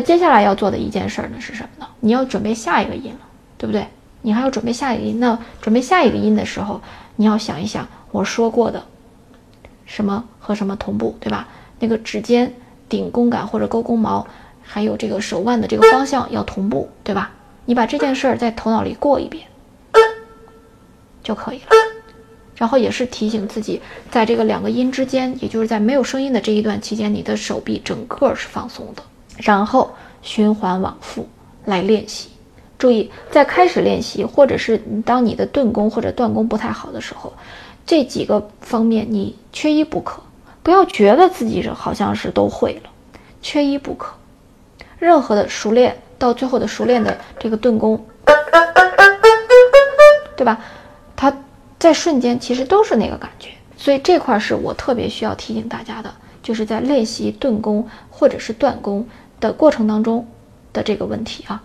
那接下来要做的一件事呢是什么呢？你要准备下一个音了，对不对？你还要准备下一个音。那准备下一个音的时候，你要想一想我说过的什么和什么同步，对吧？那个指尖顶弓杆或者勾弓毛，还有这个手腕的这个方向要同步，对吧？你把这件事儿在头脑里过一遍就可以了。然后也是提醒自己，在这个两个音之间，也就是在没有声音的这一段期间，你的手臂整个是放松的。然后循环往复来练习，注意在开始练习，或者是当你的顿弓或者断弓不太好的时候，这几个方面你缺一不可。不要觉得自己好像是都会了，缺一不可。任何的熟练到最后的熟练的这个顿弓，对吧？它在瞬间其实都是那个感觉，所以这块是我特别需要提醒大家的，就是在练习顿弓或者是断弓。的过程当中的这个问题啊。